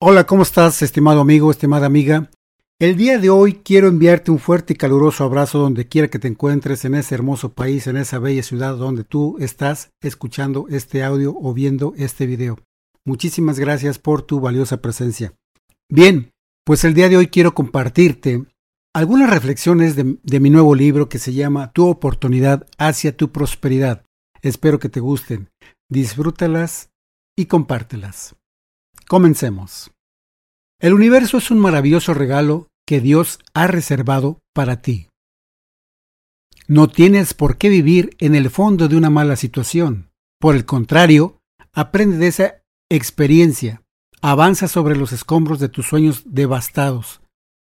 Hola, ¿cómo estás, estimado amigo, estimada amiga? El día de hoy quiero enviarte un fuerte y caluroso abrazo donde quiera que te encuentres en ese hermoso país, en esa bella ciudad donde tú estás escuchando este audio o viendo este video. Muchísimas gracias por tu valiosa presencia. Bien, pues el día de hoy quiero compartirte algunas reflexiones de, de mi nuevo libro que se llama Tu oportunidad hacia tu prosperidad. Espero que te gusten. Disfrútalas y compártelas. Comencemos. El universo es un maravilloso regalo que Dios ha reservado para ti. No tienes por qué vivir en el fondo de una mala situación. Por el contrario, aprende de esa experiencia, avanza sobre los escombros de tus sueños devastados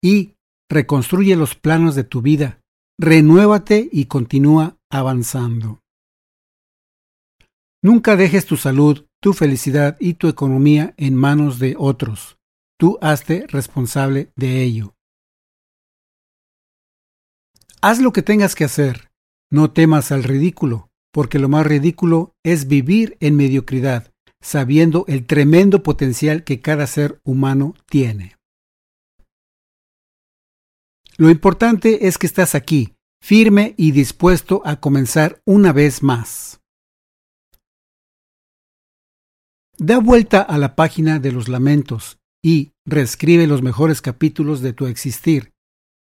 y reconstruye los planos de tu vida, renuévate y continúa avanzando. Nunca dejes tu salud, tu felicidad y tu economía en manos de otros. Tú hazte responsable de ello. Haz lo que tengas que hacer. No temas al ridículo, porque lo más ridículo es vivir en mediocridad, sabiendo el tremendo potencial que cada ser humano tiene. Lo importante es que estás aquí, firme y dispuesto a comenzar una vez más. Da vuelta a la página de los lamentos y reescribe los mejores capítulos de tu existir.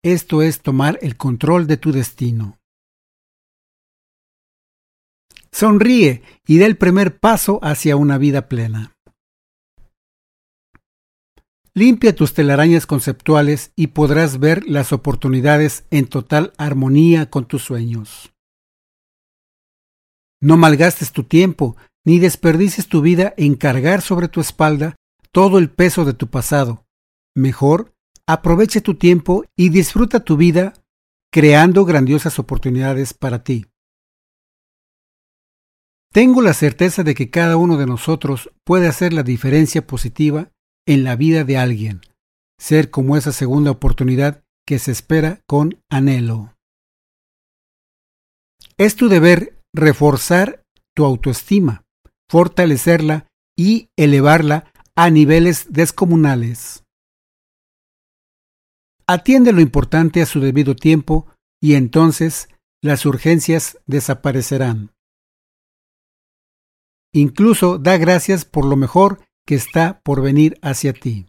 Esto es tomar el control de tu destino. Sonríe y da el primer paso hacia una vida plena. Limpia tus telarañas conceptuales y podrás ver las oportunidades en total armonía con tus sueños. No malgastes tu tiempo ni desperdices tu vida en cargar sobre tu espalda todo el peso de tu pasado. Mejor, aproveche tu tiempo y disfruta tu vida creando grandiosas oportunidades para ti. Tengo la certeza de que cada uno de nosotros puede hacer la diferencia positiva en la vida de alguien, ser como esa segunda oportunidad que se espera con anhelo. Es tu deber reforzar tu autoestima, fortalecerla y elevarla a niveles descomunales. Atiende lo importante a su debido tiempo y entonces las urgencias desaparecerán. Incluso da gracias por lo mejor que está por venir hacia ti.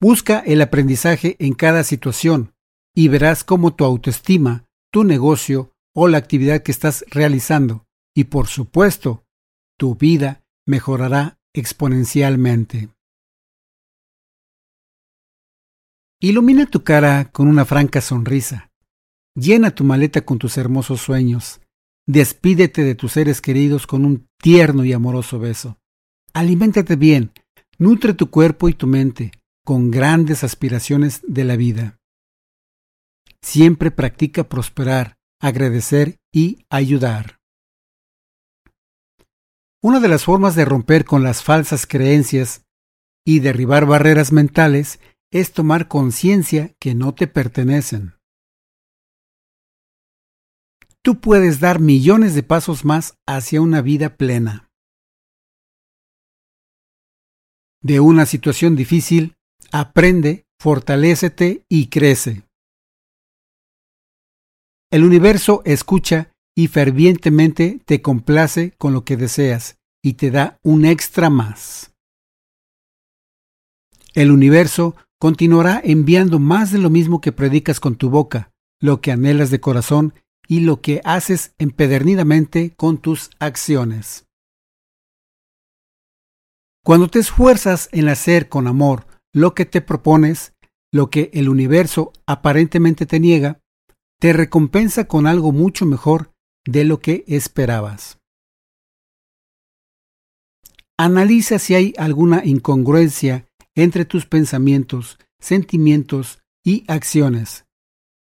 Busca el aprendizaje en cada situación y verás cómo tu autoestima, tu negocio o la actividad que estás realizando y por supuesto, tu vida mejorará exponencialmente. Ilumina tu cara con una franca sonrisa. Llena tu maleta con tus hermosos sueños. Despídete de tus seres queridos con un tierno y amoroso beso. Aliméntate bien. Nutre tu cuerpo y tu mente con grandes aspiraciones de la vida. Siempre practica prosperar, agradecer y ayudar. Una de las formas de romper con las falsas creencias y derribar barreras mentales es tomar conciencia que no te pertenecen. Tú puedes dar millones de pasos más hacia una vida plena. De una situación difícil, aprende, fortalécete y crece. El universo escucha y fervientemente te complace con lo que deseas y te da un extra más. El universo continuará enviando más de lo mismo que predicas con tu boca, lo que anhelas de corazón y lo que haces empedernidamente con tus acciones. Cuando te esfuerzas en hacer con amor lo que te propones, lo que el universo aparentemente te niega, te recompensa con algo mucho mejor de lo que esperabas. Analiza si hay alguna incongruencia entre tus pensamientos, sentimientos y acciones.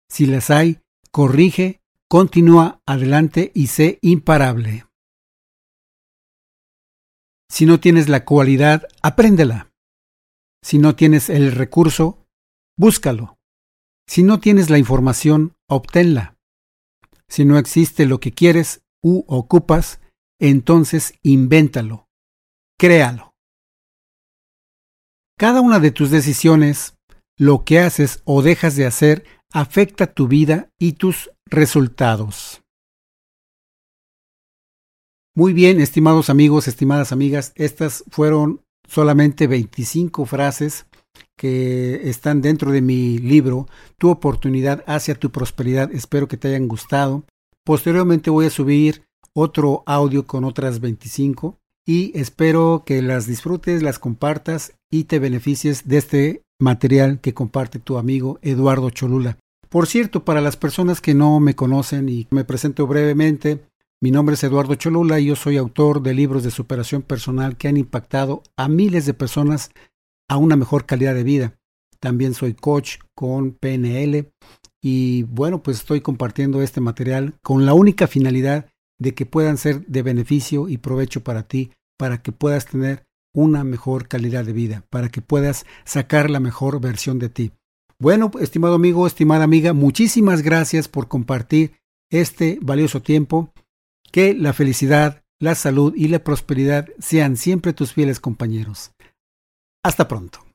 Si las hay, corrige, continúa adelante y sé imparable. Si no tienes la cualidad, apréndela. Si no tienes el recurso, búscalo. Si no tienes la información, obténla. Si no existe lo que quieres u ocupas, entonces invéntalo, créalo, Cada una de tus decisiones, lo que haces o dejas de hacer, afecta tu vida y tus resultados. Muy bien, estimados amigos, estimadas amigas, estas fueron solamente 25 frases que están dentro de mi libro, Tu oportunidad hacia tu prosperidad. Espero que te hayan gustado. Posteriormente voy a subir otro audio con otras 25 y espero que las disfrutes, las compartas y te beneficies de este material que comparte tu amigo Eduardo Cholula. Por cierto, para las personas que no me conocen y me presento brevemente, mi nombre es Eduardo Cholula y yo soy autor de libros de superación personal que han impactado a miles de personas a una mejor calidad de vida. También soy coach con PNL y bueno, pues estoy compartiendo este material con la única finalidad de que puedan ser de beneficio y provecho para ti, para que puedas tener una mejor calidad de vida, para que puedas sacar la mejor versión de ti. Bueno, estimado amigo, estimada amiga, muchísimas gracias por compartir este valioso tiempo. Que la felicidad, la salud y la prosperidad sean siempre tus fieles compañeros. Hasta pronto.